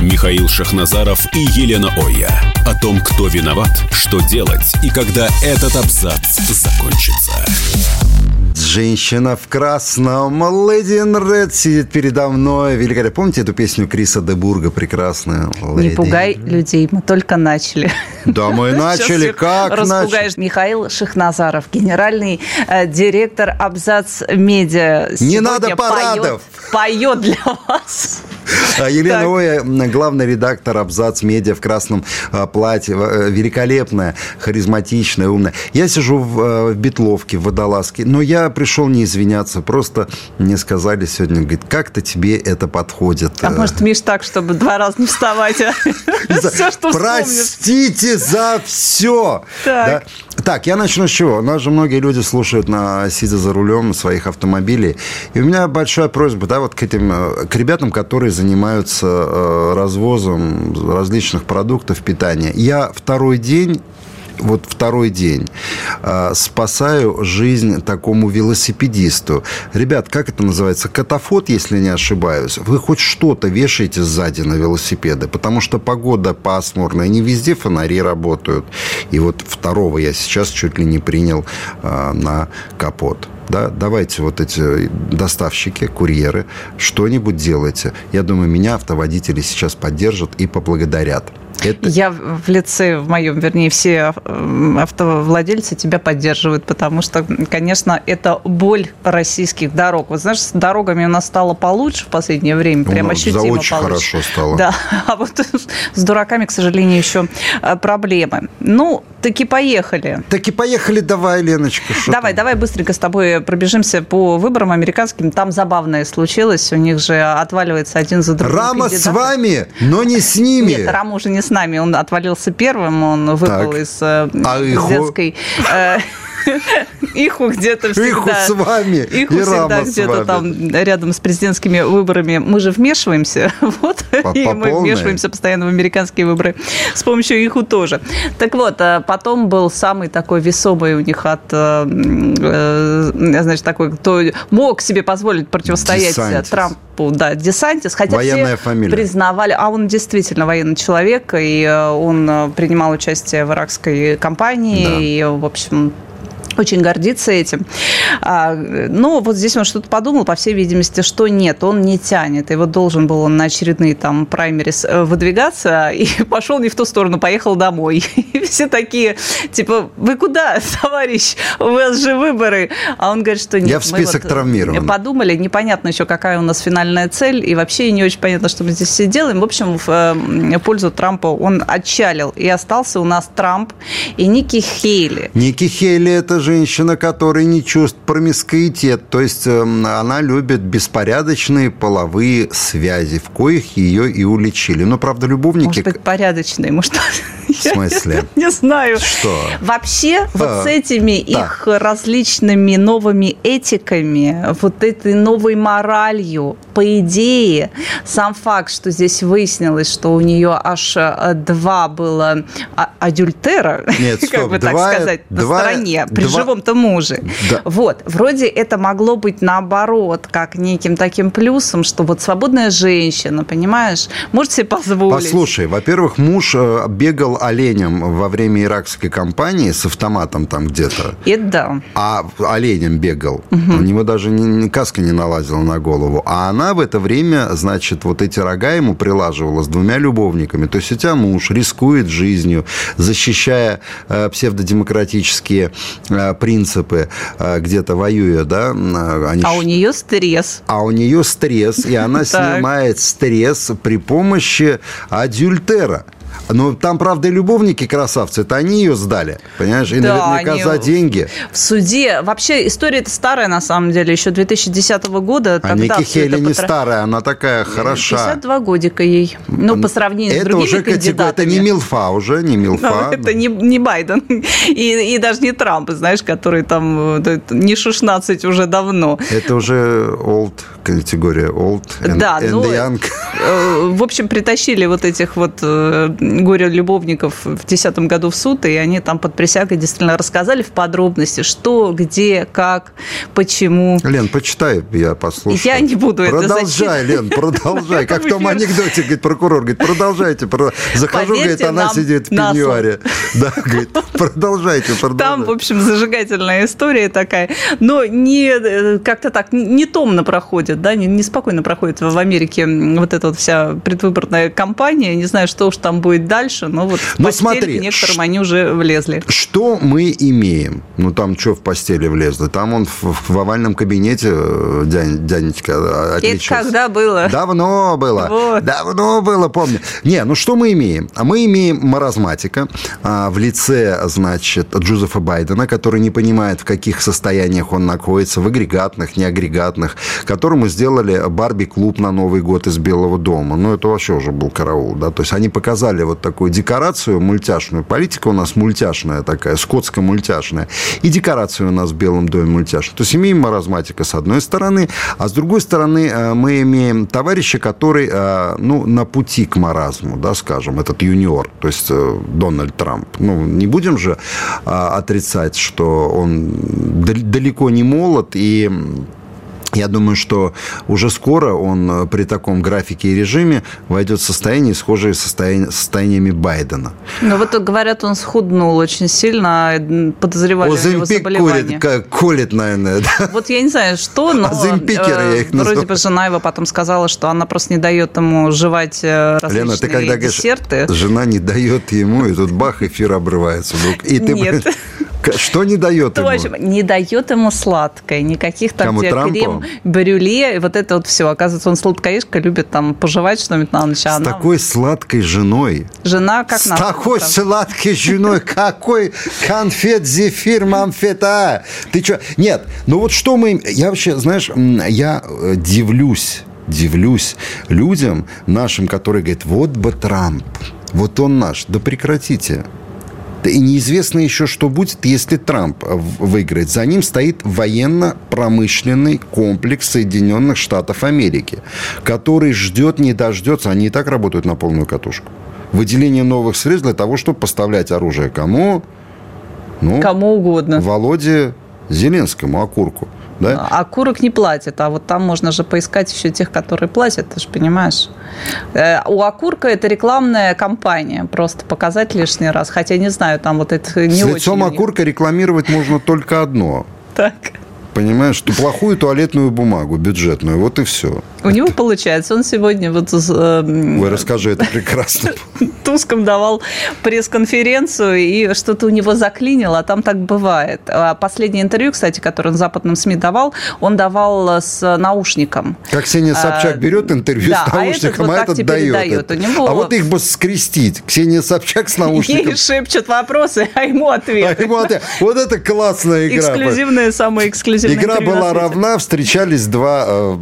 Михаил Шахназаров и Елена Оя. О том, кто виноват, что делать и когда этот абзац закончится. Женщина в красном, Lady in Red сидит передо мной. Великолепно. Помните эту песню Криса Дебурга прекрасная? Lady. Не пугай людей, мы только начали. Да, мы начали. Как Распугаешь. начали? Михаил Шахназаров, генеральный э, директор Абзац Медиа. Не надо парадов. Поет, поет для вас. А Елена. Оя, главный редактор Абзац Медиа в красном а, платье. Э, великолепная, харизматичная, умная. Я сижу в, э, в Бетловке, в водолазке. Но я пришел не извиняться. Просто мне сказали сегодня, говорит, как-то тебе это подходит. А может, Миш, так, чтобы два раза не вставать, а? Все, что Простите за все. Так. Так, я начну с чего? Нас же многие люди слушают, на, сидя за рулем своих автомобилей. И у меня большая просьба, да, вот к этим, э, к ребятам, которые занимаются э, развозом различных продуктов питания. Я второй день вот второй день э, спасаю жизнь такому велосипедисту. Ребят, как это называется? Катафот, если не ошибаюсь. Вы хоть что-то вешаете сзади на велосипеды, потому что погода пасмурная, не везде фонари работают. И вот второго я сейчас чуть ли не принял э, на капот да, давайте вот эти доставщики, курьеры, что-нибудь делайте. Я думаю, меня автоводители сейчас поддержат и поблагодарят. Это... Я в лице, в моем, вернее, все автовладельцы тебя поддерживают, потому что, конечно, это боль российских дорог. Вот знаешь, с дорогами у нас стало получше в последнее время, прям ну, ощутимо за очень получше. хорошо стало. Да, а вот с дураками, к сожалению, еще э, проблемы. Ну, таки поехали. Таки поехали, давай, Леночка. Давай, давай быстренько с тобой пробежимся по выборам американским. Там забавное случилось, у них же отваливается один за другим. Рама кандидат. с вами, но не с ними. Нет, Рама уже не с нами, он отвалился первым, он выпал так. из, э, а детской... Э, Иху где-то всегда... Иху с вами. Иху всегда где-то там рядом с президентскими выборами. Мы же вмешиваемся. Вот. По, и мы вмешиваемся постоянно в американские выборы с помощью Иху тоже. Так вот, а потом был самый такой весомый у них от... Э, э, значит, такой, кто мог себе позволить противостоять Десантис. Трампу. Да, Десантис. Хотя Военная все фамилия. признавали... А он действительно военный человек, и э, он принимал участие в иракской кампании. Да. И, в общем, очень гордится этим. А, но вот здесь он что-то подумал, по всей видимости, что нет, он не тянет. И вот должен был он на очередные там праймерис э, выдвигаться, и пошел не в ту сторону, поехал домой. И все такие, типа, вы куда, товарищ? У вас же выборы. А он говорит, что нет. Я в список вот травмирован. Подумали, непонятно еще, какая у нас финальная цель, и вообще не очень понятно, что мы здесь все делаем. В общем, в э, пользу Трампа он отчалил. И остался у нас Трамп и Ники Хейли. Ники Хейли – это же женщина, которая не чувствует промискуитет, то есть эм, она любит беспорядочные половые связи, в коих ее и уличили. Но, правда, любовники... Может быть, порядочные, может... В смысле? Я не знаю. Что? Вообще, а, вот с этими их различными новыми этиками, вот этой новой моралью, по идее, сам факт, что здесь выяснилось, что у нее аж э, два было а, адюльтера, Нет, стоп, как бы так сказать, на стороне, при два, живом-то муже. Да. Вот, вроде это могло быть наоборот, как неким таким плюсом, что вот свободная женщина, понимаешь, может себе позволить. Послушай, во-первых, муж э, бегал оленем во время иракской кампании с автоматом там где-то. Это да. А оленем бегал. Угу. У него даже ни, каска не налазила на голову. А она в это время, значит, вот эти рога ему прилаживала с двумя любовниками. То есть у тебя муж рискует жизнью, защищая э, псевдодемократические э, принципы, э, где-то воюя, да. Они а у нее стресс. А у нее стресс, и она снимает стресс при помощи адюльтера. Ну, там, правда, и любовники красавцы, это они ее сдали, понимаешь? И да, наверняка они... за деньги. В суде. Вообще, история это старая, на самом деле, еще 2010 года. А Ники Хейли не старая, она такая хороша. 52 годика ей. Ну, по сравнению это с другими уже кандидатами. Это не Милфа уже, не Милфа. Ну, это не, не Байден. И, и даже не Трамп, знаешь, который там не 16 уже давно. Это уже old категория old and, да, and ну, young. Э, в общем, притащили вот этих вот э, горе-любовников в 2010 году в суд, и они там под присягой действительно рассказали в подробности, что, где, как, почему. Лен, почитай, я послушаю. Я не буду продолжай, это Лен, продолжай. Как в том анекдоте, говорит, прокурор, говорит, продолжайте. Захожу, говорит, она сидит в пеньюаре. Да, говорит, продолжайте, продолжайте. Там, в общем, зажигательная история такая. Но не э, как-то так, не томно проходит, да, неспокойно проходит в Америке вот эта вот вся предвыборная кампания. Не знаю, что уж там будет дальше, но вот в но смотри, некоторым они уже влезли. Что мы имеем? Ну, там что в постели влезли? Там он в, в овальном кабинете, э, дядь, дяденечка, отличился. Это когда было? Давно было. Вот. Давно было, помню. Не, ну что мы имеем? А мы имеем маразматика а, в лице, значит, Джозефа Байдена, который не понимает, в каких состояниях он находится, в агрегатных, неагрегатных, которому сделали Барби-клуб на Новый год из Белого дома. Ну, это вообще уже был караул, да. То есть они показали вот такую декорацию мультяшную. Политика у нас мультяшная такая, скотско-мультяшная. И декорация у нас в Белом доме мультяшная. То есть имеем маразматика с одной стороны, а с другой стороны э, мы имеем товарища, который, э, ну, на пути к маразму, да, скажем, этот юниор, то есть э, Дональд Трамп. Ну, не будем же отрицать, что он далеко не молод и я думаю, что уже скоро он э, при таком графике и режиме войдет в состояние, схожее с состояниями Байдена. Ну вот говорят, он схуднул очень сильно, подозревали Озимпик у него заболевание. Курит, колет, наверное. Да? Вот я не знаю, что, но Озимпикеры я их называю. вроде бы жена его потом сказала, что она просто не дает ему жевать различные Лена, ты когда десерты. Говоришь, жена не дает ему, и тут бах, эфир обрывается вдруг. И ты Нет. Что не дает ему? Не дает ему сладкое, никаких там Кому, крем, брюле, вот это вот все. Оказывается, он сладкоежка, любит там пожевать что-нибудь на ночь. А С она... такой сладкой женой. Жена как С такой там. сладкой женой. Какой конфет, зефир, мамфета. Ты что? Нет, ну вот что мы... Я вообще, знаешь, я э, дивлюсь дивлюсь людям нашим, которые говорят, вот бы Трамп, вот он наш. Да прекратите. И неизвестно еще, что будет, если Трамп выиграет. За ним стоит военно-промышленный комплекс Соединенных Штатов Америки, который ждет, не дождется. Они и так работают на полную катушку. Выделение новых средств для того, чтобы поставлять оружие кому? Ну, кому угодно. Володе Зеленскому, окурку. Да? А курок не платят, а вот там можно же поискать еще тех, которые платят, ты же понимаешь. Э, у окурка это рекламная кампания, просто показать лишний раз. Хотя не знаю, там вот это не С очень... лицом окурка рекламировать можно только одно. Так понимаешь, что плохую туалетную бумагу бюджетную, вот и все. У него получается, он сегодня вот... Э, Вы расскажи, это прекрасно. Туском давал пресс-конференцию, и что-то у него заклинило, а там так бывает. А последнее интервью, кстати, которое он западным СМИ давал, он давал с наушником. Как Ксения Собчак а, берет интервью да, с наушником, а этот, вот а этот дает. дает. У него... А вот их бы скрестить. Ксения Собчак с наушником. Ей шепчут вопросы, а ему ответ. А ему ответ. Вот это классная игра. Эксклюзивная, самая эксклюзивная Игра была равна, встречались два э,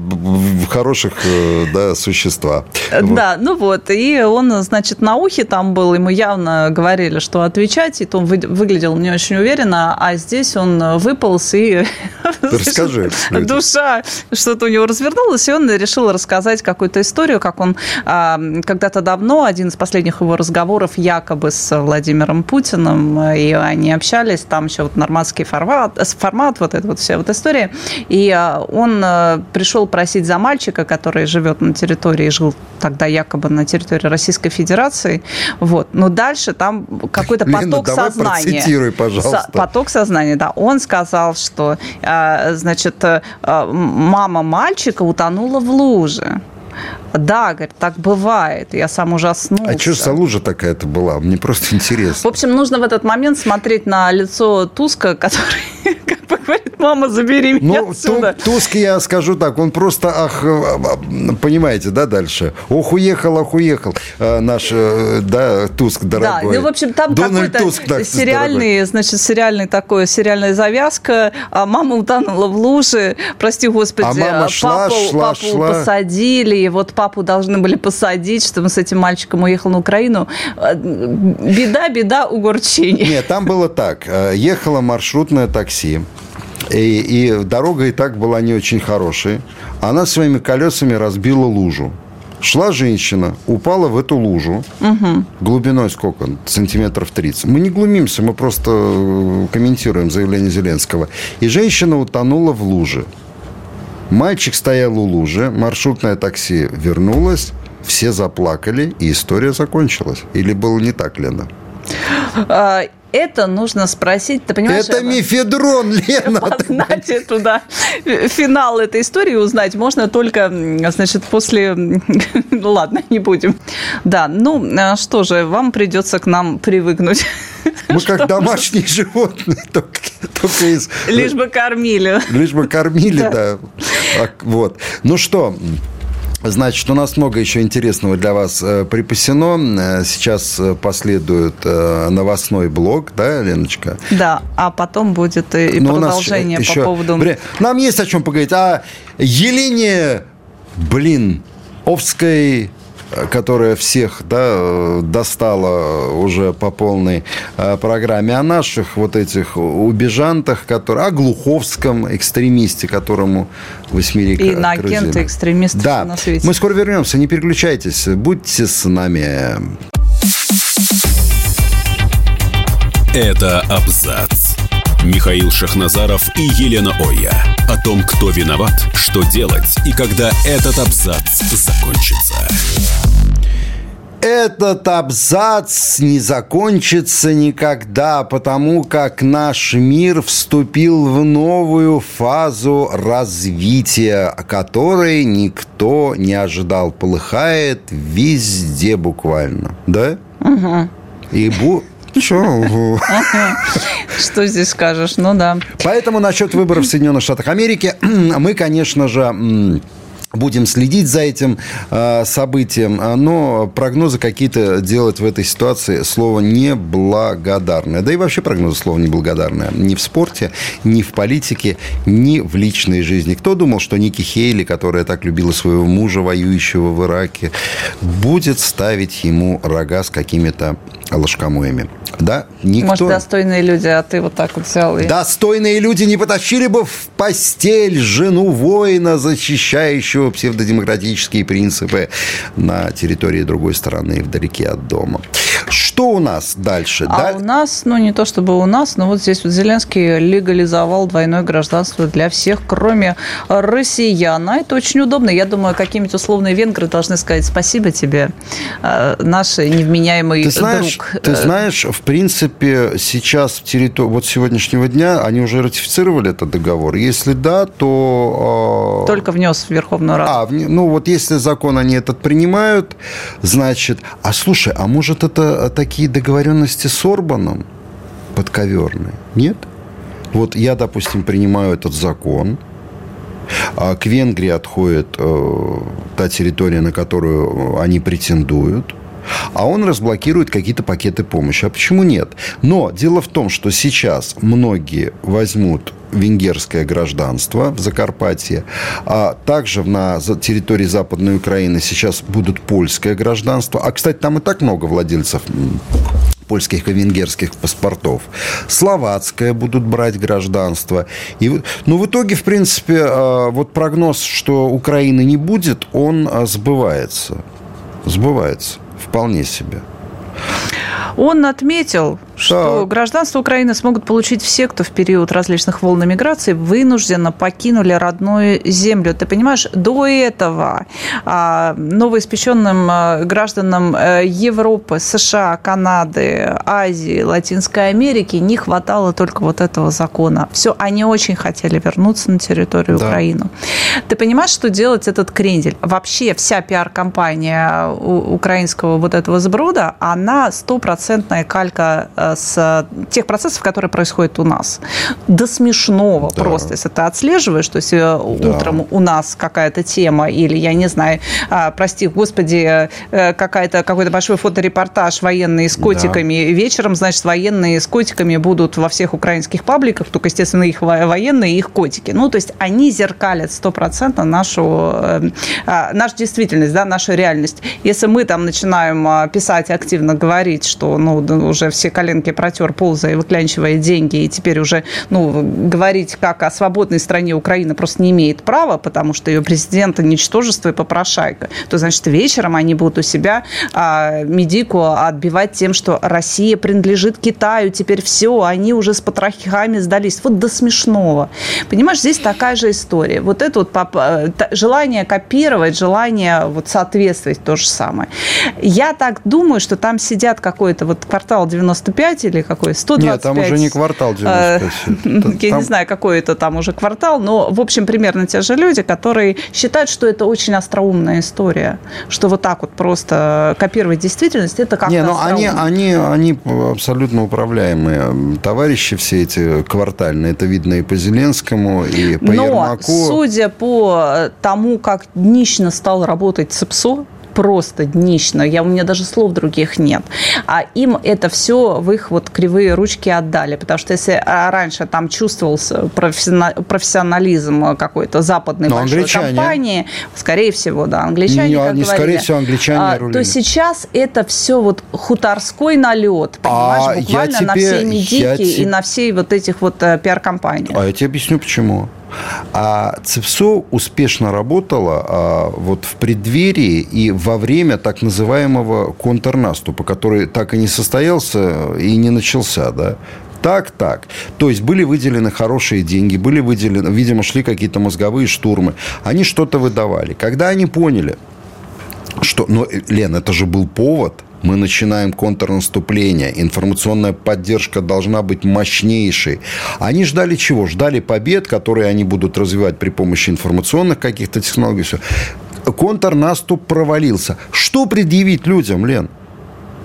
хороших э, да, существа. Да, вот. ну вот. И он, значит, на ухе там был, ему явно говорили, что отвечать, и то он выглядел не очень уверенно, а здесь он выполз и... Расскажи. Душа что-то у него развернулась, и он решил рассказать какую-то историю, как он а, когда-то давно, один из последних его разговоров якобы с Владимиром Путиным, и они общались, там еще вот нормандский формат, формат вот это вот вся вот история, и а, он а, пришел просить за мальчика, который живет на территории, жил тогда якобы на территории Российской Федерации, вот, но дальше там какой-то поток Лена, давай сознания. Процитируй, пожалуйста. Поток сознания, да. Он сказал, что, значит, мама мальчика утонула в луже. Да, говорит, так бывает. Я сам ужаснулся. А что за лужа такая-то была? Мне просто интересно. В общем, нужно в этот момент смотреть на лицо Туска, который, как бы говорит, мама, забери меня ну, отсюда. Туск, я скажу так, он просто, ах, э, э, понимаете, да, дальше? Ох, уехал, ох, уехал наш, да, Туск дорогой. Да, ну, в общем, там какой-то Туск, да, сериальный, дорогой. значит, сериальный такой, сериальная завязка, а мама утонула в луже, прости господи, а мама шла, папу, шла, папу шла. посадили, и вот папу должны были посадить, чтобы с этим мальчиком уехал на Украину. Беда, беда, угорчение. Нет, там было так. Ехало маршрутное такси. И, и дорога и так была не очень хорошей. Она своими колесами разбила лужу. Шла женщина, упала в эту лужу. Угу. Глубиной сколько? Сантиметров 30. Мы не глумимся, мы просто э, комментируем заявление Зеленского. И женщина утонула в луже. Мальчик стоял у лужи, маршрутное такси вернулось, все заплакали, и история закончилась. Или было не так, Лена? Это нужно спросить. Ты понимаешь? Это мифедрон, Лена. Познать эту, да, финал этой истории узнать можно только, значит, после... Ну, ладно, не будем. Да, ну, а что же, вам придется к нам привыкнуть. Мы как домашние животные, только, только из... Лишь бы кормили. Лишь бы кормили, да. да. Вот. Ну что, Значит, у нас много еще интересного для вас э, припасено. Э, сейчас э, последует новостной блог, да, Леночка? Да, а потом будет и Но продолжение по еще... поводу... Нам есть о чем поговорить. А Елене, блин, Овской которая всех да, достала уже по полной э, программе, о наших вот этих убежантах, которые, о Глуховском экстремисте, которому восьмерик И на агенты экстремистов да. на свете. Мы скоро вернемся, не переключайтесь, будьте с нами. Это абзац. Михаил Шахназаров и Елена Оя. О том, кто виноват, что делать и когда этот абзац закончится. Этот абзац не закончится никогда, потому как наш мир вступил в новую фазу развития, которой никто не ожидал. Полыхает везде буквально. Да? Угу. И бу... Что? Что здесь скажешь? Ну да. Поэтому насчет выборов в Соединенных Штатах Америки мы, конечно же, Будем следить за этим э, событием, но прогнозы какие-то делать в этой ситуации слово неблагодарное. Да и вообще прогнозы слово неблагодарное. Ни в спорте, ни в политике, ни в личной жизни. Кто думал, что Ники Хейли, которая так любила своего мужа, воюющего в Ираке, будет ставить ему рога с какими-то ложкомоями? Да, никто... Может, достойные люди, а ты вот так вот взял и... Достойные люди не потащили бы в постель жену воина, защищающего псевдодемократические принципы на территории другой страны, вдалеке от дома. Что у нас дальше? А да? у нас, ну не то чтобы у нас, но вот здесь вот Зеленский легализовал двойное гражданство для всех, кроме россиян. А это очень удобно. Я думаю, какие-нибудь условные венгры должны сказать спасибо тебе, э, наш невменяемый ты знаешь, друг. Ты знаешь, в принципе, сейчас в территории, вот сегодняшнего дня они уже ратифицировали этот договор. Если да, то... Э, Только внес в Верховную Раду. А, ну вот если закон они этот принимают, значит... А слушай, а может это такие договоренности с Орбаном подковерные? Нет? Вот я, допустим, принимаю этот закон, а к Венгрии отходит э, та территория, на которую они претендуют – а он разблокирует какие-то пакеты помощи. А почему нет? Но дело в том, что сейчас многие возьмут венгерское гражданство в Закарпатье, а также на территории Западной Украины сейчас будут польское гражданство. А, кстати, там и так много владельцев польских и венгерских паспортов. Словацкое будут брать гражданство. И, ну, в итоге, в принципе, а, вот прогноз, что Украины не будет, он а, сбывается. Сбывается. Вполне себе. Он отметил, что да. гражданство Украины смогут получить все, кто в период различных волн миграции вынужденно покинули родную землю. Ты понимаешь, до этого а, новоиспеченным а, гражданам э, Европы, США, Канады, Азии, Латинской Америки не хватало только вот этого закона. Все, они очень хотели вернуться на территорию да. Украины. Ты понимаешь, что делать этот крендель? Вообще вся пиар-компания украинского вот этого сброда, она стопроцентная калька э, с тех процессов, которые происходят у нас. До смешного да. просто, если ты отслеживаешь, то есть да. утром у нас какая-то тема или, я не знаю, прости, господи, какая-то, какой-то большой фоторепортаж военные с котиками, да. вечером, значит, военные с котиками будут во всех украинских пабликах, только, естественно, их военные и их котики. Ну, то есть они зеркалят стопроцентно нашу, э, а, нашу действительность, да, нашу реальность. Если мы там начинаем а, писать активно, говорить, что, ну, уже все коленки протер, ползая, выклянчивая деньги, и теперь уже, ну, говорить как о свободной стране Украина просто не имеет права, потому что ее президента ничтожество и попрошайка, то, значит, вечером они будут у себя а, медику отбивать тем, что Россия принадлежит Китаю, теперь все, они уже с потрохами сдались. Вот до смешного. Понимаешь, здесь такая же история. Вот это вот э, желание копировать, желание вот соответствовать то же самое. Я так думаю, что там сидят какой-то вот квартал 95 или какой 125. Нет, там уже не квартал 95. Э, я не знаю, какой это там уже квартал, но, в общем, примерно те же люди, которые считают, что это очень остроумная история, что вот так вот просто копировать действительность, это как-то Не, ну они, они, они абсолютно управляемые. Товарищи все эти квартальные, это видно и по Зеленскому, и по Но, Ермаку. судя по тому, как днищно стал работать ЦИПСО, просто днищно. Я, у меня даже слов других нет. А им это все в их вот кривые ручки отдали. Потому что если а, раньше там чувствовался профессионализм какой-то западной Но большой англичане... компании, скорее всего, да, англичане, не, как не говорили, скорее всего, англичане а, рулили. То сейчас это все вот хуторской налет, понимаешь, а буквально тебе, на все медики те... и на всей вот этих вот э, пиар-компаниях. А я тебе объясню, почему. А ЦИПСО успешно работала а, вот в преддверии и во время так называемого контрнаступа, который так и не состоялся и не начался, да, так, так. То есть были выделены хорошие деньги, были выделены, видимо, шли какие-то мозговые штурмы. Они что-то выдавали. Когда они поняли, что... Но, Лен, это же был повод мы начинаем контрнаступление, информационная поддержка должна быть мощнейшей. Они ждали чего? Ждали побед, которые они будут развивать при помощи информационных каких-то технологий. Контрнаступ провалился. Что предъявить людям, Лен?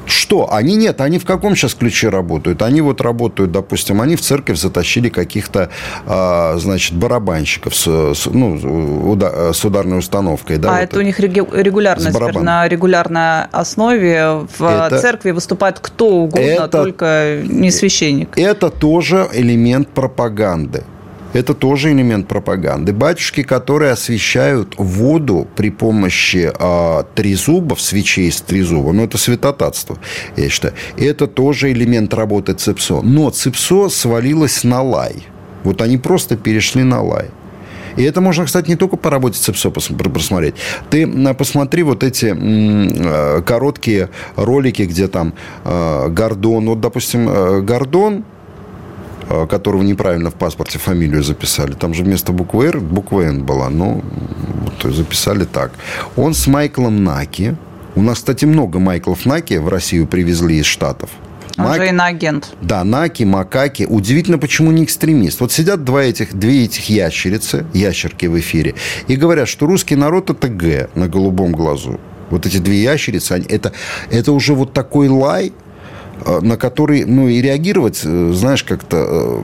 Что? Они нет, они в каком сейчас ключе работают? Они вот работают, допустим, они в церковь затащили каких-то, а, значит, барабанщиков с, с, ну, уда, с ударной установкой. Да, а вот это, у них регулярно, теперь на регулярной основе в это, церкви выступает кто угодно, это, только не священник. Это тоже элемент пропаганды. Это тоже элемент пропаганды. Батюшки, которые освещают воду при помощи э, трезубов, свечей с трезубом, ну, это святотатство, я считаю. Это тоже элемент работы ЦИПСО. Но ЦИПСО свалилось на лай. Вот они просто перешли на лай. И это можно, кстати, не только по работе ЦИПСО просмотреть. Ты посмотри вот эти э, короткие ролики, где там э, Гордон, вот, допустим, э, Гордон, которого неправильно в паспорте фамилию записали. Там же вместо буквы «Р» буква «Н» была. Но вот, записали так. Он с Майклом Наки. У нас, кстати, много Майклов Наки в Россию привезли из Штатов. Он Мак... же иноагент. Да, Наки, Макаки. Удивительно, почему не экстремист. Вот сидят два этих, две этих ящерицы, ящерки в эфире, и говорят, что русский народ – это Г на голубом глазу. Вот эти две ящерицы, они, это, это уже вот такой лай, Э, на который, ну, и реагировать, э, знаешь, как-то, э,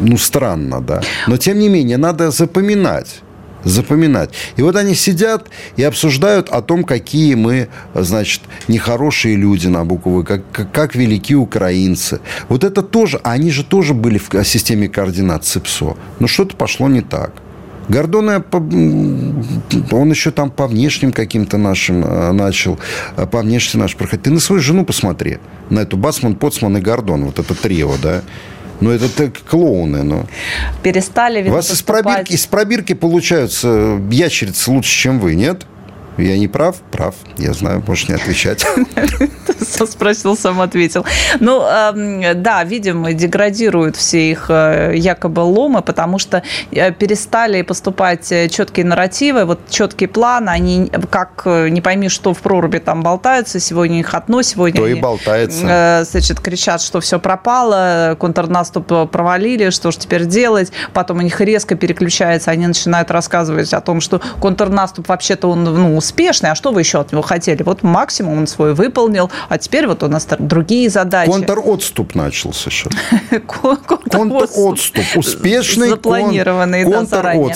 ну, странно, да. Но, тем не менее, надо запоминать запоминать. И вот они сидят и обсуждают о том, какие мы, значит, нехорошие люди на буквы, как, как, велики украинцы. Вот это тоже, они же тоже были в системе координат ЦИПСО. Но что-то пошло не так. Гордона, он еще там по внешним каким-то нашим э, начал, э, по внешним наш проходить. Ты на свою жену посмотри, на эту Басман, Поцман и Гордон, вот это трио, да. Ну, это так клоуны, но... Перестали, видно, У вас из пробирки, из пробирки получаются ящерицы лучше, чем вы, нет? Я не прав? Прав. Я знаю, можешь не отвечать. Спросил, сам ответил. Ну, да, видимо, деградируют все их э, якобы ломы, потому что э, перестали поступать э, четкие нарративы, вот четкий план, они как не пойми, что в проруби там болтаются, сегодня их одно, сегодня То и болтается. Значит, кричат, что все пропало, контрнаступ провалили, что же теперь делать, потом у них резко переключается, они начинают рассказывать о том, что контрнаступ вообще-то он ну, успешный, а что вы еще от него хотели? Вот максимум он свой выполнил, а теперь вот у нас другие задачи. Контр-отступ начался сейчас. Контр-отступ. Успешный Запланированный, да, заранее.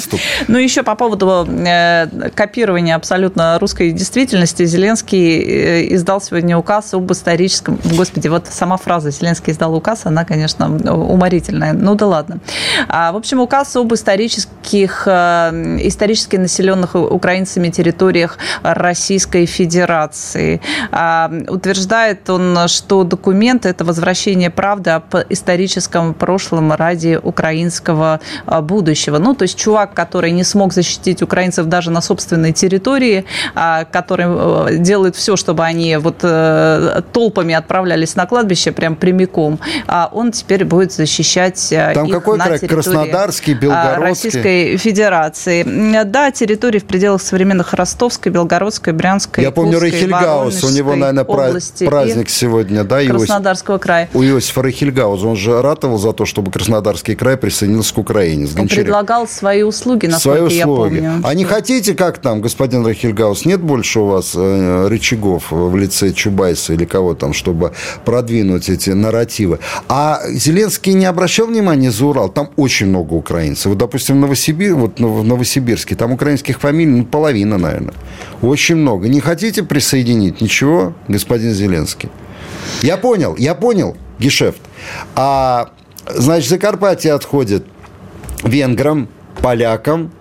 Ну, еще по поводу э, копирования абсолютно русской действительности. Зеленский э, издал сегодня указ об историческом... Господи, вот сама фраза «Зеленский издал указ», она, конечно, уморительная. Ну да ладно. А, в общем, указ об исторических, э, исторически населенных украинцами территориях Российской Федерации. А, утверждает он, что документ – это возвращение правды об историческом прошлом ради украинского а, будущего. Ну, то есть чувак, который не смог защитить украинцев даже на собственной территории, а, который э, делает все, чтобы они вот э, толпами отправлялись на кладбище прям прямиком, а он теперь будет защищать э, Там их какой на край? территории Краснодарский, Белгородский? Российской Федерации. Да, территории в пределах современных Ростовской, Белгородской, Брянской, Я помню Рейхельгаус, у него, наверное, области праздник сегодня, да? Краснодарского края. У Иосифа Рейхельгауза, он же ратовал за то, чтобы Краснодарский край присоединился к Украине. Он предлагал свои услуги, насколько свои услуги. я помню. А не хотите, как там, господин Рейхельгаус, нет больше у вас э, рычагов в лице Чубайса или кого там, чтобы продвинуть эти нарративы? А Зеленский не обращал внимания за Урал? Там очень много украинцев. Вот, допустим, в, Новосибир, вот в Новосибирске, там украинских фамилий ну, половина, наверное. Очень много. Не хотите присоединить? Ничего, господин Зеленский. Я понял, я понял, гешефт. А, значит, Закарпатье отходит венграм, полякам,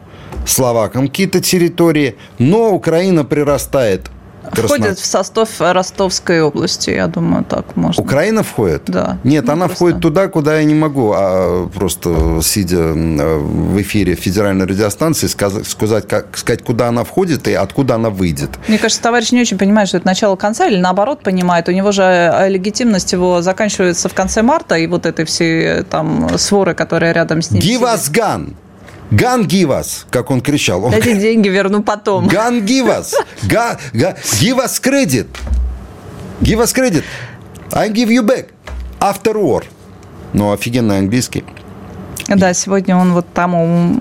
словакам какие-то территории, но Украина прирастает Красно... Входит в состав Ростовской области, я думаю, так можно. Украина входит? Да. Нет, ну, она просто... входит туда, куда я не могу, а просто сидя в эфире федеральной радиостанции, сказать, как, сказать, куда она входит и откуда она выйдет. Мне кажется, товарищ не очень понимает, что это начало конца, или наоборот понимает. У него же э, легитимность его заканчивается в конце марта, и вот этой все там своры, которые рядом с ним. Give us gun! Give us, как он кричал. Он... Дайте деньги, верну потом. Us. Ga, ga, give us credit. Give us credit. I give you back. After war. Ну, офигенный английский. Да, сегодня он вот там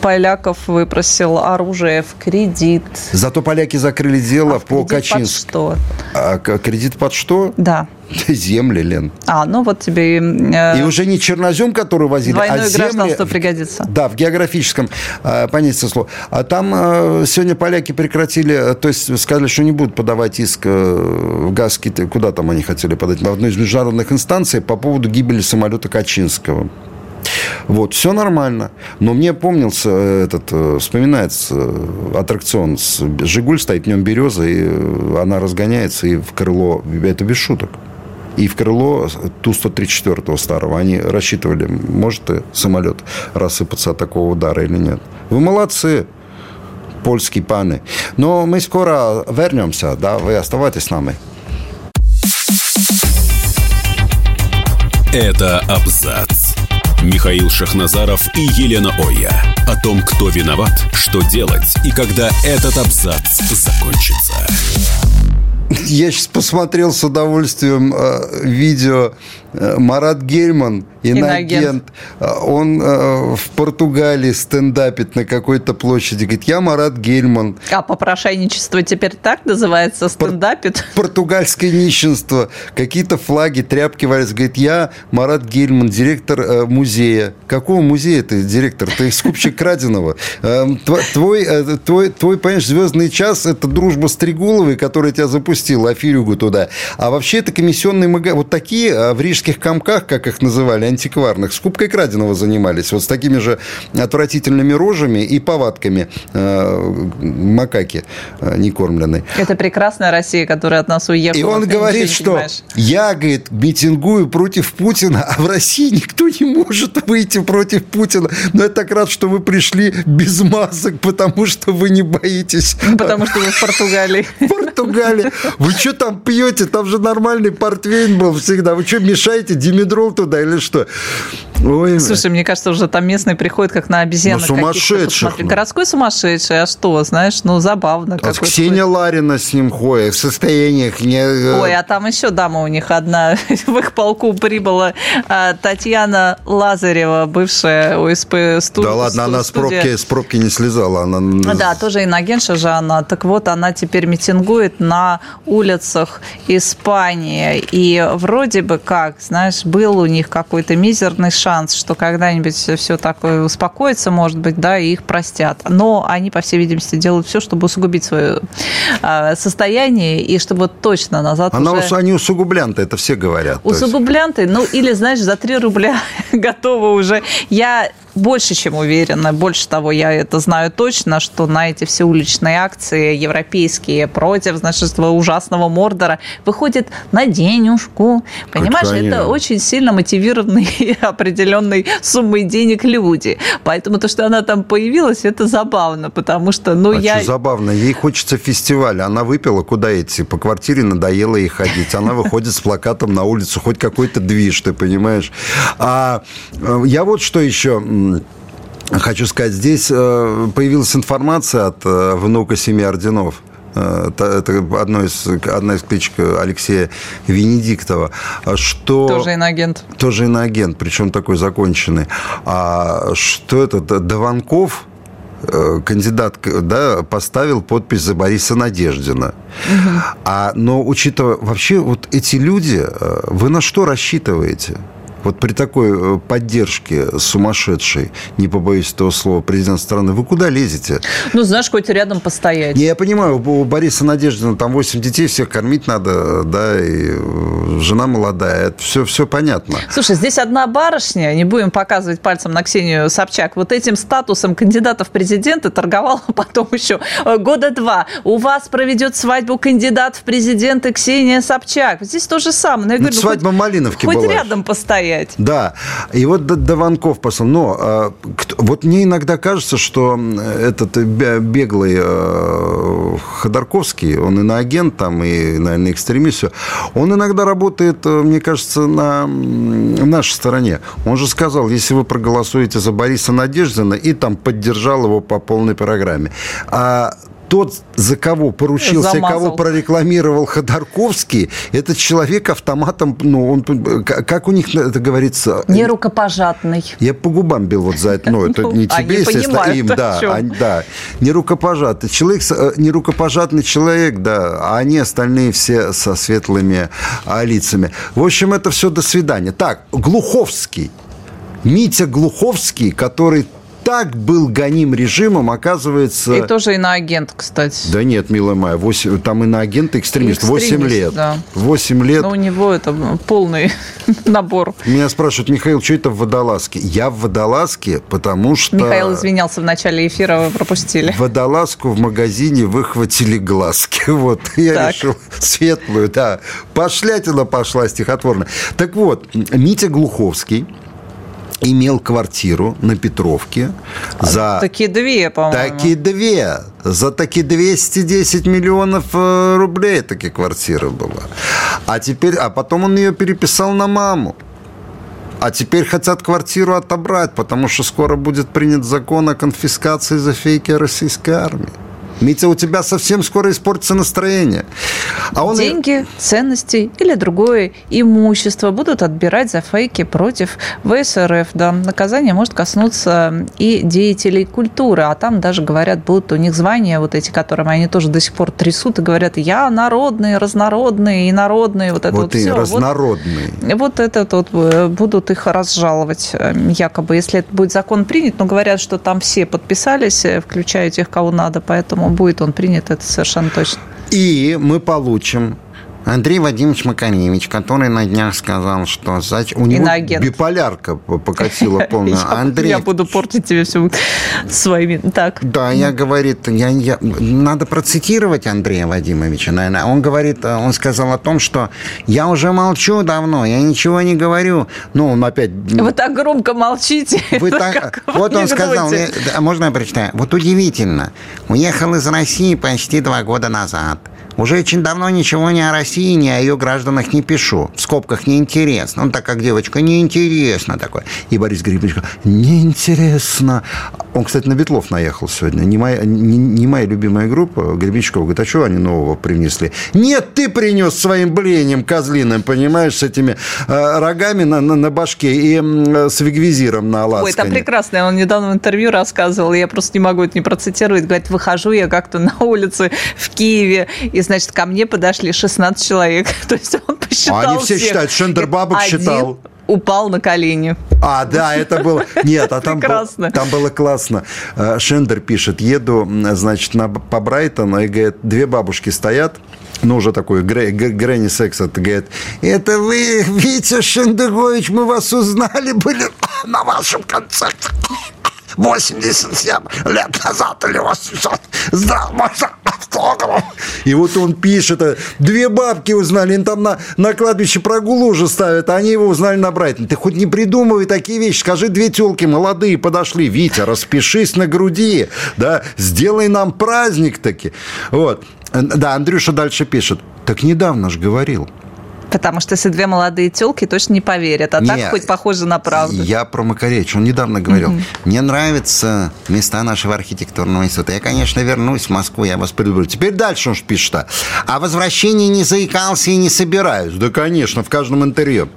поляков выпросил оружие в кредит. Зато поляки закрыли дело а по Качинску. А кредит под что? Да. Земли, Лен. А, ну вот тебе... Э, и уже не чернозем, который возили, а земли... гражданство пригодится. Да, в географическом э, понятии слова. А там э, сегодня поляки прекратили, то есть сказали, что не будут подавать иск э, в ГАСКИ, куда там они хотели подать, в одной из международных инстанций по поводу гибели самолета Качинского. Вот, все нормально. Но мне помнился этот, э, вспоминается э, аттракцион с Жигуль стоит, в нем береза, и э, она разгоняется, и в крыло, это без шуток. И в крыло Ту-134 старого они рассчитывали, может и самолет рассыпаться от такого удара или нет. Вы молодцы, польские паны. Но мы скоро вернемся, да, вы оставайтесь с нами. Это абзац. Михаил Шахназаров и Елена Оя. О том, кто виноват, что делать и когда этот абзац закончится. Я сейчас посмотрел с удовольствием э, видео э, Марат Гельман, инагент. Э, он э, в Португалии стендапит на какой-то площади. Говорит, я Марат Гельман. А попрошайничество теперь так называется, стендапит? Пор- португальское нищенство. Какие-то флаги, тряпки валятся. Говорит, я Марат Гельман, директор э, музея. Какого музея ты директор? Ты скупщик краденого. Э, твой, э, твой, твой, понимаешь, звездный час – это дружба с Трегуловой, которая тебя запустила, Афирюгу туда. А вообще это комиссионные магазины. Вот такие э, в рижских комках, как их называли, антикварных, скупкой краденого занимались. Вот с такими же отвратительными рожами и повадками э, макаки э, некормленной. Это прекрасная Россия, которая от нас уехала. И он говорит, что понимаешь. я, говорит, митингую против Путина, а в России никто не может выйти против Путина. Но я так рад, что вы пришли без масок, потому что вы не боитесь. Потому что вы в Португалии. В Португалии. Вы что там пьете? Там же нормальный портвейн был всегда. Вы что, мешаете димедрол туда или что? Ой. Слушай, мне кажется, уже там местные приходят как на обезьянок. Ну, сумасшедших. Ну. Городской сумасшедший, а что, знаешь, ну, забавно. А Ксения Ларина с ним ходит в состояниях... Не... Э, Ой, а там еще дама у них одна. в их полку прибыла а, Татьяна Лазарева, бывшая ОСП студия. Да ладно, она с пробки, с пробки не слезала. Она... Да, тоже иногенша же она. Так вот, она теперь митингует на улицах Испании. И вроде бы как, знаешь, был у них какой-то мизерный шанс что когда-нибудь все такое успокоится, может быть, да, и их простят. Но они, по всей видимости, делают все, чтобы усугубить свое а, состояние и чтобы точно назад Она уже... Они усугублянты, это все говорят. Усугублянты, ну или, знаешь, за 3 рубля готовы уже. Я больше чем уверена, больше того, я это знаю точно, что на эти все уличные акции европейские против, значит, ужасного Мордора выходит на денежку. Понимаешь, Конечно. это очень сильно мотивированные определенной суммой денег люди. Поэтому то, что она там появилась, это забавно, потому что, ну, а я... Что забавно? Ей хочется фестиваля. Она выпила, куда идти? По квартире надоело ей ходить. Она выходит с плакатом на улицу, хоть какой-то движ, ты понимаешь? А э, я вот что еще Хочу сказать, здесь э, появилась информация от э, внука семи орденов. Э, это одно из, одна из кличек Алексея Венедиктова, что... Тоже иноагент. Тоже иноагент, причем такой законченный. А что это? Дованков, кандидат да, поставил подпись за Бориса Надеждина. Угу. А, но учитывая вообще вот эти люди, вы на что рассчитываете? Вот при такой э, поддержке сумасшедшей, не побоюсь этого слова, президент страны, вы куда лезете? Ну, знаешь, хоть рядом постоять. Не, я понимаю, у Бориса Надеждина там 8 детей, всех кормить надо, да, и э, жена молодая, это все, все понятно. Слушай, здесь одна барышня, не будем показывать пальцем на Ксению Собчак, вот этим статусом кандидата в президенты торговала потом еще э, года два. У вас проведет свадьбу кандидат в президенты Ксения Собчак. Здесь то же самое. Ну, я говорю, ну, свадьба хоть, Малиновки Хоть была. рядом постоять стоять. Да. И вот Дованков послал. Но а, вот мне иногда кажется, что этот беглый а, Ходорковский, он и на агент там, и, наверное, экстремист, он иногда работает, мне кажется, на нашей стороне. Он же сказал, если вы проголосуете за Бориса Надеждина, и там поддержал его по полной программе. А тот, за кого поручился, Замазал. кого прорекламировал Ходорковский, этот человек автоматом, ну, он, как у них это говорится... Не рукопожатный. Я по губам бил вот за это, ну, это не а, тебе, естественно, им, да, а, да. Не рукопожатный человек, э, не рукопожатный человек, да, а они остальные все со светлыми а, лицами. В общем, это все до свидания. Так, Глуховский. Митя Глуховский, который так был гоним режимом, оказывается... И тоже иноагент, кстати. Да нет, милая моя, 8, там иноагент и экстремист. экстремист 8 лет. Да. 8 лет. Но у него это полный набор. Меня спрашивают, Михаил, что это в водолазке? Я в водолазке, потому что... Михаил извинялся в начале эфира, вы пропустили. Водолазку в магазине выхватили глазки. Вот, я так. решил светлую, да. Пошлятина пошла стихотворно. Так вот, Митя Глуховский имел квартиру на Петровке за... Такие две, по-моему. Такие две. За такие 210 миллионов э, рублей такие квартира была. А теперь... А потом он ее переписал на маму. А теперь хотят квартиру отобрать, потому что скоро будет принят закон о конфискации за фейки российской армии. Митя, у тебя совсем скоро испортится настроение. А он... Деньги, ценности или другое имущество будут отбирать за фейки против ВСРФ. Да. Наказание может коснуться и деятелей культуры. А там даже говорят, будут у них звания вот эти, которыми они тоже до сих пор трясут и говорят, я народный, разнородный, и народный. Вот это вот, вот и все. разнородный. Вот, вот это вот э, будут их разжаловать э, якобы, если это будет закон принят. Но говорят, что там все подписались, э, включая тех, кого надо, поэтому будет он принят, это совершенно точно. И мы получим Андрей Вадимович Макаревич, который на днях сказал, что у него Иноагент. биполярка покатила полная. Андрей... я буду портить тебе все своими. Так. Да, я говорит, я, я, надо процитировать Андрея Вадимовича, наверное. Он говорит, он сказал о том, что я уже молчу давно, я ничего не говорю. Ну, он опять... Вы так громко молчите. Вы так... Вот он сказал, можно я прочитаю? Вот удивительно. Уехал из России почти два года назад Уже очень давно ничего ни о России, ни о ее гражданах не пишу. В скобках неинтересно. Он так как девочка, неинтересно такое. И Борис Григорьевич неинтересно. Он, кстати, на Ветлов наехал сегодня. Не моя, не, не моя любимая группа. Гребенщиков говорит, а что они нового принесли? Нет, ты принес своим блением козлиным, понимаешь, с этими э, рогами на, на, на башке и э, с вигвизиром на ласкане. Ой, это прекрасно. Он недавно в интервью рассказывал, я просто не могу это не процитировать. Говорит, выхожу я как-то на улице в Киеве, и, значит, ко мне подошли 16 человек. То есть он посчитал Они все всех. считают, Шендер бабок считал упал на колени. А, да, это было... Нет, а там, был, там было классно. Э, Шендер пишет, еду, значит, на, по Брайтону, и, говорит, две бабушки стоят, ну, уже такой Грэ, Грэнни Секс, это говорит, это вы, Витя Шендегович, мы вас узнали, были на вашем концерте. 87 лет назад или 800. Здравствуйте? И вот он пишет, э, две бабки узнали, им там на, на кладбище прогулу уже ставят, а они его узнали на Брайтон. Ты хоть не придумывай такие вещи, скажи, две телки молодые подошли, Витя, распишись на груди, да, сделай нам праздник таки. Вот. Да, Андрюша дальше пишет, так недавно же говорил, Потому что если две молодые телки, точно не поверят. А не, так хоть похоже на правду. Я про Макаревич. Он недавно говорил. Угу. Мне нравятся места нашего архитектурного института. Я, конечно, вернусь в Москву, я вас предупрежу. Теперь дальше он пишет. А о возвращении не заикался и не собираюсь. Да, конечно, в каждом интервью.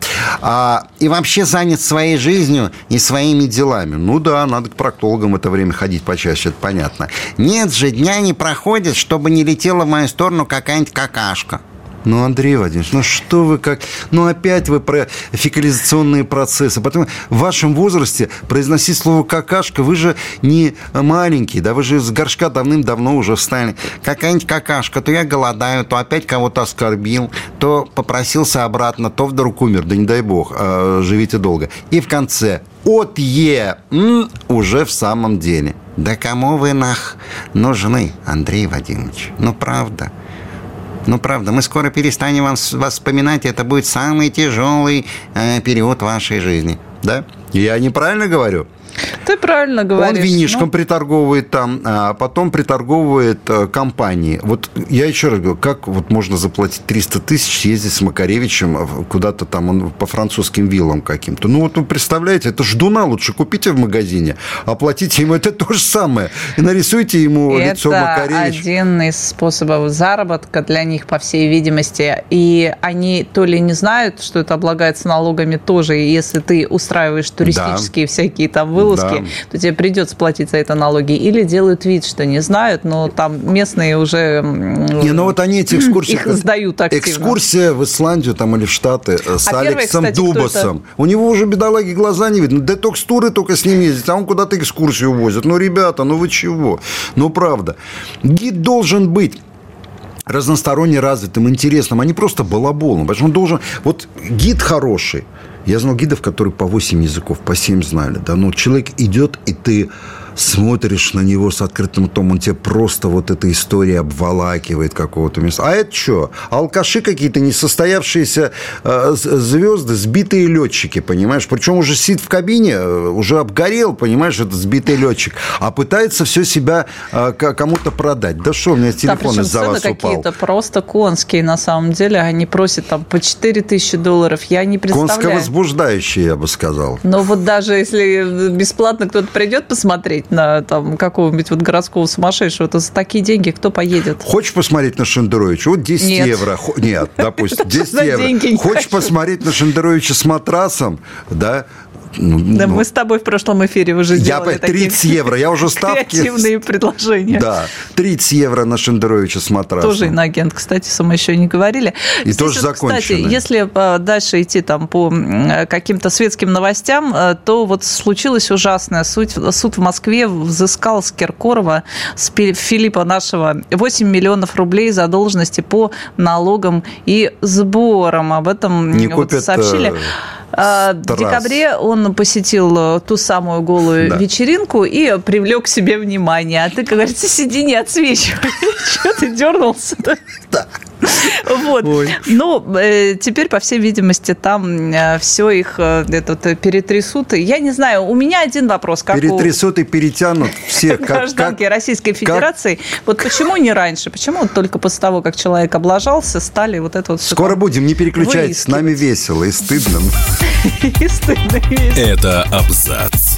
А, и вообще занят своей жизнью и своими делами. Ну да, надо к проктологам в это время ходить почаще, это понятно. Нет же, дня не проходит, чтобы не летела в мою сторону какая-нибудь какашка. Ну, Андрей Владимирович, ну что вы как... Ну, опять вы про фекализационные процессы. Потом в вашем возрасте произносить слово «какашка», вы же не маленький, да, вы же из горшка давным-давно уже встали. Какая-нибудь какашка, то я голодаю, то опять кого-то оскорбил, то попросился обратно, то вдруг умер, да не дай бог, э, живите долго. И в конце от Е уже в самом деле. Да кому вы нах нужны, Андрей Вадимович? Ну, правда. Ну, правда, мы скоро перестанем вас, вас вспоминать, это будет самый тяжелый э, период вашей жизни. Да? Я неправильно говорю? Ты правильно говоришь. Он винишком ну... приторговывает там, а потом приторговывает э, компании. Вот я еще раз говорю, как вот можно заплатить 300 тысяч, ездить с Макаревичем куда-то там он по французским виллам каким-то. Ну вот вы представляете, это ждуна лучше купите в магазине, оплатите ему это то же самое. И нарисуйте ему это лицо Макаревича. Это один из способов заработка для них, по всей видимости. И они то ли не знают, что это облагается налогами тоже, если ты устраиваешь туристические да. всякие там вылазки, да. то тебе придется платить за это налоги. Или делают вид, что не знают, но там местные уже... Не, ну вот они эти экскурсии... Их сдают активно. Экскурсия в Исландию там или в Штаты э, с а Алексом первый, кстати, Дубасом. У него уже, бедолаги, глаза не видно. Детокс-туры только с ним ездить, а он куда-то экскурсию возит. Ну, ребята, ну вы чего? Ну, правда. Гид должен быть разносторонне развитым, интересным, а не просто балаболом. Потому что он должен... Вот гид хороший, я знал гидов, которые по 8 языков, по 7 знали. Да? Но человек идет, и ты смотришь на него с открытым ртом, он тебе просто вот эта история обволакивает какого-то места. А это что? Алкаши какие-то несостоявшиеся э, звезды, сбитые летчики, понимаешь? Причем уже сидит в кабине, э, уже обгорел, понимаешь, этот сбитый летчик, а пытается все себя э, кому-то продать. Да что, у меня телефон да, из-за вас упал. какие-то просто конские, на самом деле. Они просят там по 4 тысячи долларов. Я не представляю. Конско-возбуждающие, я бы сказал. Но вот даже если бесплатно кто-то придет посмотреть, посмотреть на там, какого-нибудь вот городского сумасшедшего, то за такие деньги кто поедет? Хочешь посмотреть на Шендеровича? Вот 10 Нет. евро. Нет, допустим, 10 евро. Хочешь посмотреть на Шендеровича с матрасом, да, да, ну, мы с тобой в прошлом эфире уже сделали я, 30 такие евро, я уже ставки... Креативные предложения. Да, 30 евро на Шендеровича с матрасом. Тоже иноагент, кстати, мы еще не говорили. И Здесь тоже вот. Кстати, если а, дальше идти там по каким-то светским новостям, э, то вот случилось ужасное. Суд, суд в Москве взыскал с Киркорова, с Филиппа нашего, 8 миллионов рублей за должности по налогам и сборам. Об этом не вот купят, сообщили. А, в декабре он посетил э, ту самую голую да. вечеринку и привлек к себе внимание. А ты, как говорится, сиди не отсвечивай. Чего ты дернулся? Да. Вот. Ну, э, теперь, по всей видимости, там э, все их э, этот, перетрясут. Я не знаю, у меня один вопрос. Как перетрясут и перетянут все. Гражданки Российской Федерации. Вот почему не раньше? Почему только после того, как человек облажался, стали вот это вот... Скоро будем, не переключайтесь, с нами весело и стыдно. И стыдно, Это абзац.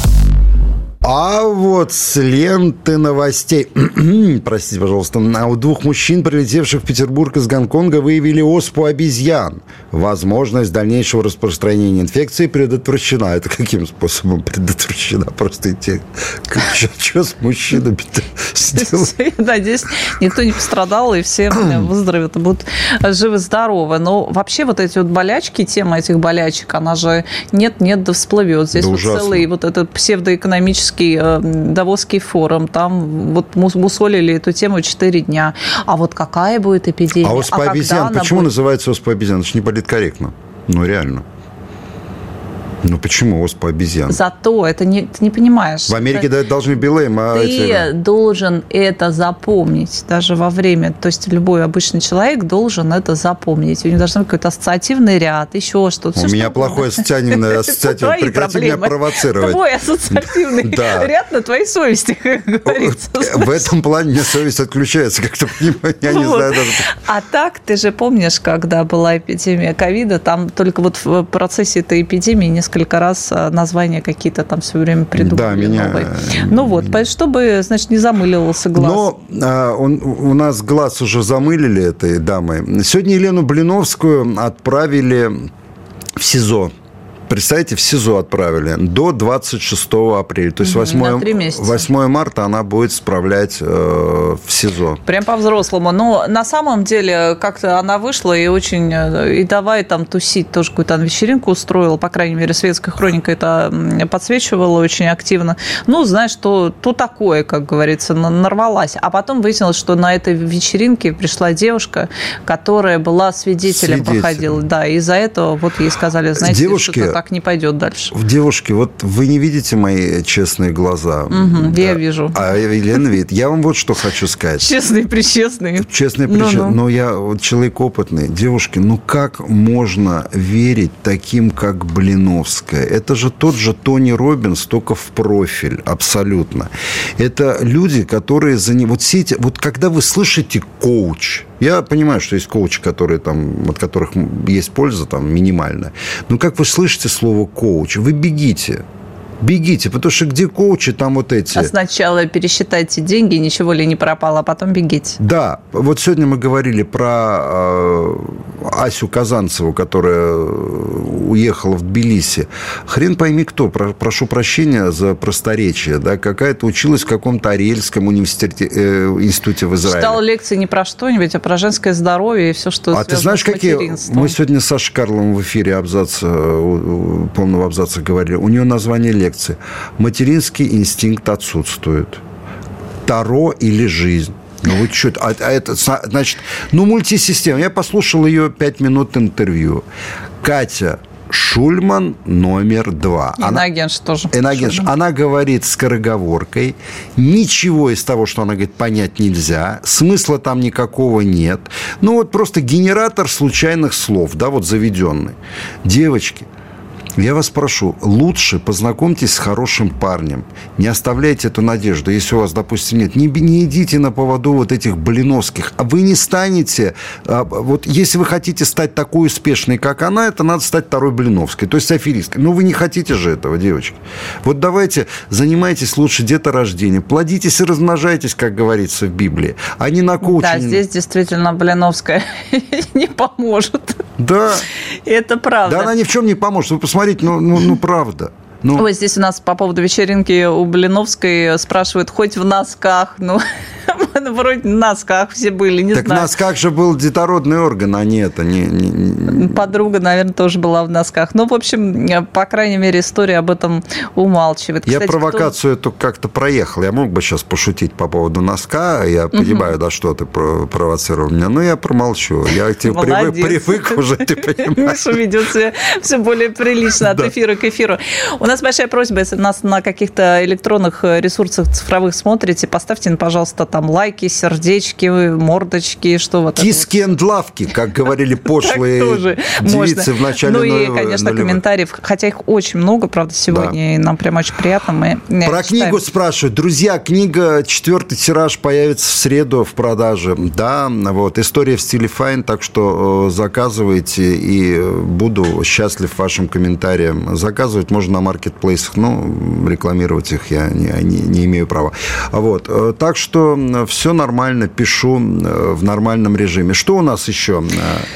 А вот с ленты новостей, простите, пожалуйста, а у двух мужчин, прилетевших в Петербург из Гонконга, выявили оспу обезьян. Возможность дальнейшего распространения инфекции предотвращена. Это каким способом предотвращена? Просто идти, что с мужчинами Надеюсь, никто не пострадал, и все выздоровеют и будут живы-здоровы. Но вообще вот эти вот болячки, тема этих болячек, она же нет-нет да всплывет. Здесь вот целый вот этот псевдоэкономический Давосский, э, Давосский форум, там вот мусолили эту тему 4 дня. А вот какая будет эпидемия? А оспа а обезьян, почему будет... называется оспа обезьян? Это же не политкорректно. Ну, реально. Ну почему оспа обезьян? Зато это не, ты не понимаешь. В Америке это... должны белым, а Ты эти... должен это запомнить даже во время. То есть любой обычный человек должен это запомнить. У него должен быть какой-то ассоциативный ряд, еще что-то. У меня плохой ассоциативный ассоциативный. Прекрати меня провоцировать. Твой ассоциативный ряд на твоей совести. В этом плане мне совесть отключается, как-то я не знаю даже. А так, ты же помнишь, когда была эпидемия ковида, там только вот в процессе этой эпидемии несколько несколько раз а, названия какие-то там все время придумали да, меня... новые. Ну вот, чтобы, значит, не замыливался глаз. Но а, он, у нас глаз уже замылили этой дамой. Сегодня Елену Блиновскую отправили в СИЗО представьте, в СИЗО отправили до 26 апреля. То есть 8, 8 марта она будет справлять э, в СИЗО. Прям по-взрослому. Но на самом деле как-то она вышла и очень... Э, и давай там тусить. Тоже какую-то вечеринку устроила. По крайней мере, светская хроника это подсвечивала очень активно. Ну, знаешь, то, то такое, как говорится, нарвалась. А потом выяснилось, что на этой вечеринке пришла девушка, которая была свидетелем, Свидетель. проходила. Да, из-за этого вот ей сказали, знаете, Девушки, что так не пойдет дальше. Девушки, вот вы не видите мои честные глаза. Угу, да. Я вижу. А Елена видит. Я вам вот что хочу сказать. Честный, причестный. Честный, причестный. Но я вот человек опытный. Девушки, ну как можно верить таким, как Блиновская? Это же тот же Тони Робинс, только в профиль. Абсолютно. Это люди, которые за ним... Вот все эти... Вот когда вы слышите коуч, я понимаю, что есть коучи, которые там, от которых есть польза там минимальная. Но как вы слышите слово коуч, вы бегите. Бегите, потому что где коучи, там вот эти. А сначала пересчитайте деньги, ничего ли не пропало, а потом бегите. Да, вот сегодня мы говорили про э, Асю Казанцеву, которая уехала в Тбилиси. Хрен пойми кто, про, прошу прощения за просторечие, да, какая-то училась в каком-то Арельском университете, э, институте в Израиле. Читала лекции не про что-нибудь, а про женское здоровье и все, что А ты знаешь, какие... Мы сегодня с Сашей Карлом в эфире абзаца, полного абзаца говорили. У нее название лекции лекции. Материнский инстинкт отсутствует. Таро или жизнь. Ну, вы что, а, а это, значит, ну, мультисистема. Я послушал ее пять минут интервью. Катя Шульман номер два. Инагенш она, тоже. Инагенш. Она говорит скороговоркой. Ничего из того, что она говорит, понять нельзя. Смысла там никакого нет. Ну, вот просто генератор случайных слов, да, вот заведенный. Девочки, я вас прошу, лучше познакомьтесь с хорошим парнем. Не оставляйте эту надежду. Если у вас, допустим, нет, не, не идите на поводу вот этих блиновских. А вы не станете... А, вот если вы хотите стать такой успешной, как она, это надо стать второй блиновской, то есть аферисткой. Но вы не хотите же этого, девочки. Вот давайте занимайтесь лучше деторождением. Плодитесь и размножайтесь, как говорится в Библии, а не на коучинге. Да, здесь действительно блиновская не поможет. Да. Это правда. Да она ни в чем не поможет. Вы посмотрите, смотрите, ну, ну, ну правда. Ну. Вот здесь у нас по поводу вечеринки у Блиновской спрашивают, хоть в носках. Ну, вроде на носках все были, не так знаю. Так носках же был детородный орган, а не это. Не, не. Подруга, наверное, тоже была в носках. Ну, в общем, по крайней мере, история об этом умалчивает. Я Кстати, провокацию кто... эту как-то проехал. Я мог бы сейчас пошутить по поводу носка. Я угу. понимаю, да, что ты провоцировал меня. Но я промолчу. Я типа, привык, привык уже, ты понимаешь. Миша ведет себя все более прилично от эфира к эфиру. У нас большая просьба, если нас на каких-то электронных ресурсах цифровых смотрите, поставьте, пожалуйста, там лайки, сердечки, мордочки, что вот Киски энд лавки, как говорили пошлые девицы в начале Ну и, конечно, комментариев, хотя их очень много, правда, сегодня, и нам прям очень приятно. Мы Про книгу спрашивают. Друзья, книга четвертый тираж появится в среду в продаже. Да, вот, история в стиле файн, так что э, заказывайте, и буду счастлив вашим комментариям. Заказывать можно на маркетплейсах, но рекламировать их я не, не, не имею права. Вот, э, так что все нормально, пишу э, в нормальном режиме. Что у нас еще?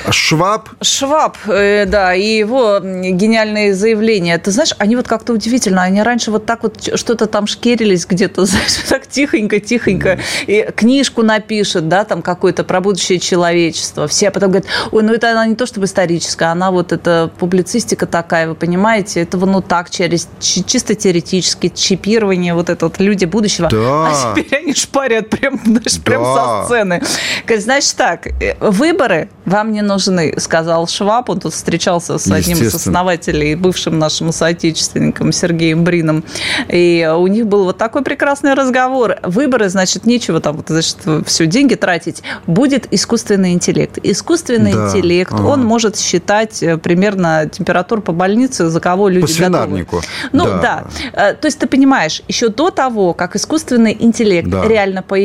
Шваб? Шваб, да, и его гениальные заявления. Ты знаешь, они вот как-то удивительно, они раньше вот так вот что-то там шкерились где-то, знаешь, так тихонько-тихонько, и книжку напишет, да, там какой-то про будущее человечество. Все потом говорят, ой, ну это она не то чтобы историческая, она вот это публицистика такая, вы понимаете, это ну так, через чисто теоретически, чипирование, вот это вот люди будущего. Да. А теперь они шпарят прям, знаешь, да. прям со сцены. Значит так, э, выборы вам не нужны, сказал Шваб, он тут встречался с одним из основателей, бывшим нашим соотечественником Сергеем Брином, и у них был вот такой прекрасный разговор. Выборы, значит, нечего там, значит, все деньги тратить. Будет искусственный интеллект. Искусственный да. интеллект, ага. он может считать э, примерно температуру по больнице, за кого люди по свинарнику. готовы. Ну, да. да. Э, то есть ты понимаешь, еще до того, как искусственный интеллект да. реально появился,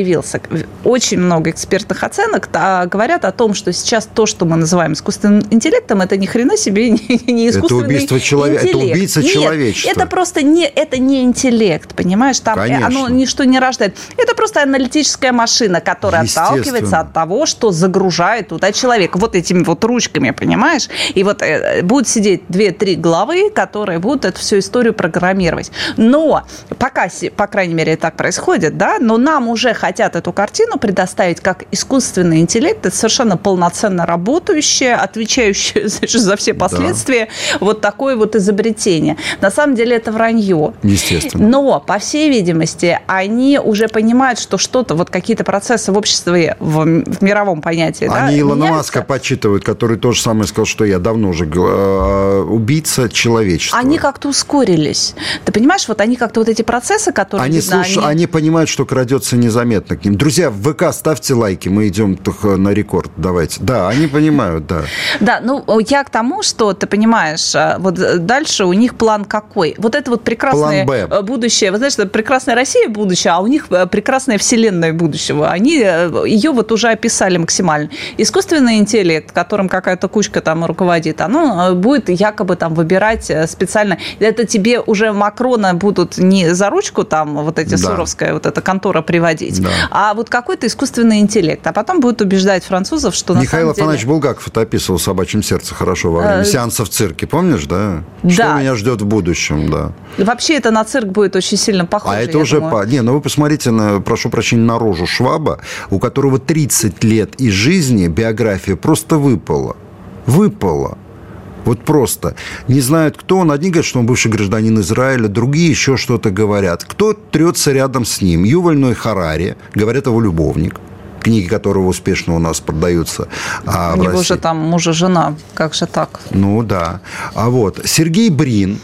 очень много экспертных оценок говорят о том, что сейчас то, что мы называем искусственным интеллектом, это ни хрена себе не искусственный это убийство человека, это убийца Нет, человечества. это просто не, это не интеллект, понимаешь? Там Конечно. оно ничто не рождает. Это просто аналитическая машина, которая отталкивается от того, что загружает туда человека. Вот этими вот ручками, понимаешь? И вот э, будут сидеть две-три главы, которые будут эту всю историю программировать. Но пока, по крайней мере, так происходит, да, но нам уже хотят эту картину предоставить как искусственный интеллект, это совершенно полноценно работающее, отвечающее за все последствия, да. вот такое вот изобретение. На самом деле это вранье. Естественно. Но, по всей видимости, они уже понимают, что что-то, вот какие-то процессы в обществе, в, в мировом понятии, Они да, Илона Маска почитывают, который то же самое сказал, что я давно уже э, убийца человечества. Они как-то ускорились. Ты понимаешь, вот они как-то вот эти процессы, которые... Они, видно, слуш... они... они понимают, что крадется незаметно к ним. Друзья, в ВК ставьте лайки, мы идем на рекорд, давайте. Да, они понимают, да. Да, ну я к тому, что ты понимаешь, а, вот дальше у них план какой? Вот это вот прекрасное э, будущее, вы знаете, прекрасная Россия будущее, а у них э, прекрасная вселенная будущего. Они э, ее вот уже описали максимально. Искусственный интеллект, которым какая-то кучка там руководит, оно будет якобы там выбирать специально. Это тебе уже Макрона будут не за ручку там вот эти да. Суровская вот эта контора приводить, да. А вот какой-то искусственный интеллект. А потом будет убеждать французов, что Михаил на самом деле... Афанасьевич Булгаков это описывал в «Собачьем сердце» хорошо во время сеанса в цирке, помнишь, да? Да. Что меня ждет в будущем, да. Вообще это на цирк будет очень сильно похоже. А это уже... По... Не, ну вы посмотрите, на, прошу прощения, на рожу Шваба, у которого 30 лет из жизни биография просто выпала. Выпала. Вот просто. Не знают, кто он. Одни говорят, что он бывший гражданин Израиля, другие еще что-то говорят. Кто трется рядом с ним? Ювальной Харари, говорят его любовник книги которого успешно у нас продаются. А у него России. же там мужа жена, как же так? Ну да. А вот Сергей Брин,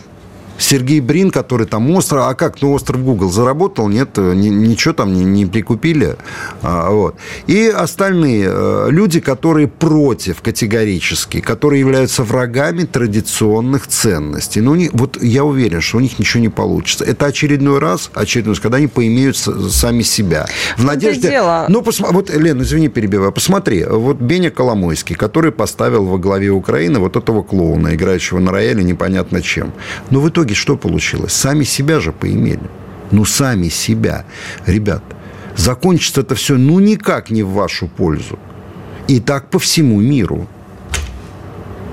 Сергей Брин, который там остров, а как, ну, остров Google заработал, нет, ни, ничего там не, не прикупили, а, вот. И остальные э, люди, которые против категорически, которые являются врагами традиционных ценностей. Ну, не, вот я уверен, что у них ничего не получится. Это очередной раз, очередной раз, когда они поимеют сами себя. В надежде... Дело. Ну, посмотри, вот, Лен, извини, перебиваю. Посмотри, вот Беня Коломойский, который поставил во главе Украины вот этого клоуна, играющего на рояле непонятно чем. Но в итоге итоге что получилось? Сами себя же поимели. Ну, сами себя. Ребят, закончится это все ну никак не в вашу пользу. И так по всему миру.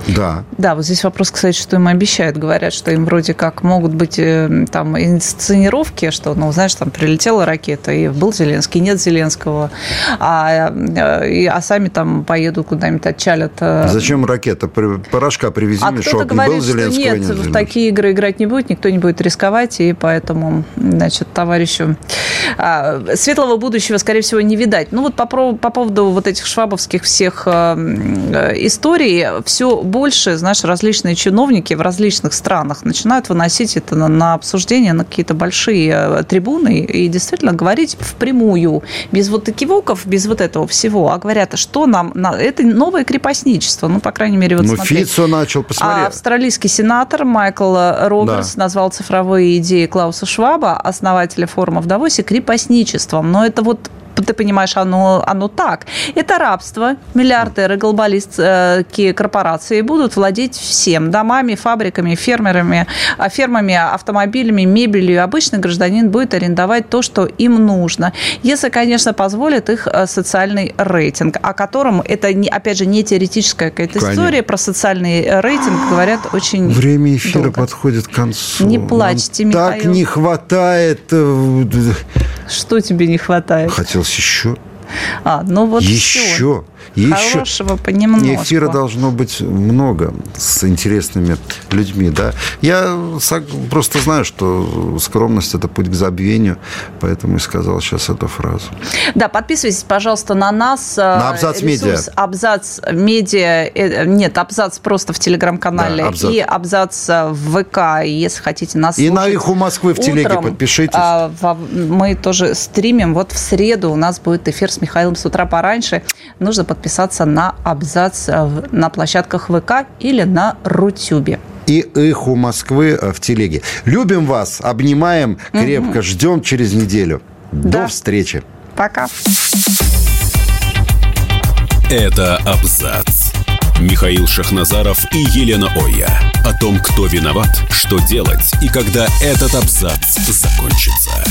Да. Да, вот здесь вопрос, кстати, что им обещают. Говорят, что им вроде как могут быть э, там инсценировки, что, ну, знаешь, там прилетела ракета, и был Зеленский, нет Зеленского, а, э, а сами там поедут куда-нибудь, отчалят. Э. Зачем ракета? Порошка привези, а мешок. Говорит, был Зеленского, что нет, нет в такие игры играть не будет, никто не будет рисковать, и поэтому, значит, товарищу а, светлого будущего, скорее всего, не видать. Ну вот по, по поводу вот этих швабовских всех историй, все больше, знаешь, различные чиновники в различных странах начинают выносить это на, на обсуждение, на какие-то большие э, трибуны и действительно говорить впрямую, без вот экивоков, без вот этого всего, а говорят, что нам, это новое крепостничество, ну, по крайней мере, вот Ну, Фицо начал, посмотри. А австралийский сенатор Майкл Робертс да. назвал цифровые идеи Клауса Шваба, основателя форума в Давосе, крепостничеством. Но это вот ты понимаешь, оно, оно так. Это рабство. Миллиардеры, глобалистские корпорации будут владеть всем. Домами, фабриками, фермерами, а, фермами, автомобилями, мебелью. Обычный гражданин будет арендовать то, что им нужно. Если, конечно, позволит их э, социальный рейтинг, о котором это, опять же, не теоретическая какая-то история. Про социальный рейтинг говорят очень Время эфира долго. подходит к концу. Не плачьте, Нам Михаил. Так не хватает... Э, что тебе не хватает? Хотелось еще. А, ну вот еще. Все. Еще Хорошего понемножку. Эфира должно быть много с интересными людьми, да. Я просто знаю, что скромность – это путь к забвению, поэтому и сказал сейчас эту фразу. Да, подписывайтесь, пожалуйста, на нас. Э, на Абзац Медиа. Абзац Медиа. Э, нет, Абзац просто в Телеграм-канале. Да, абзац. И Абзац в ВК, если хотите нас И на их у Москвы в телеге подпишитесь. А, мы тоже стримим. Вот в среду у нас будет эфир с Михаилом с утра пораньше. Нужно подписаться на абзац э, на площадках ВК или на Рутюбе и «Эху Москвы» в телеге. Любим вас, обнимаем крепко, угу. ждем через неделю. Да. До встречи. Пока. Это «Абзац». Михаил Шахназаров и Елена Оя. О том, кто виноват, что делать и когда этот абзац закончится.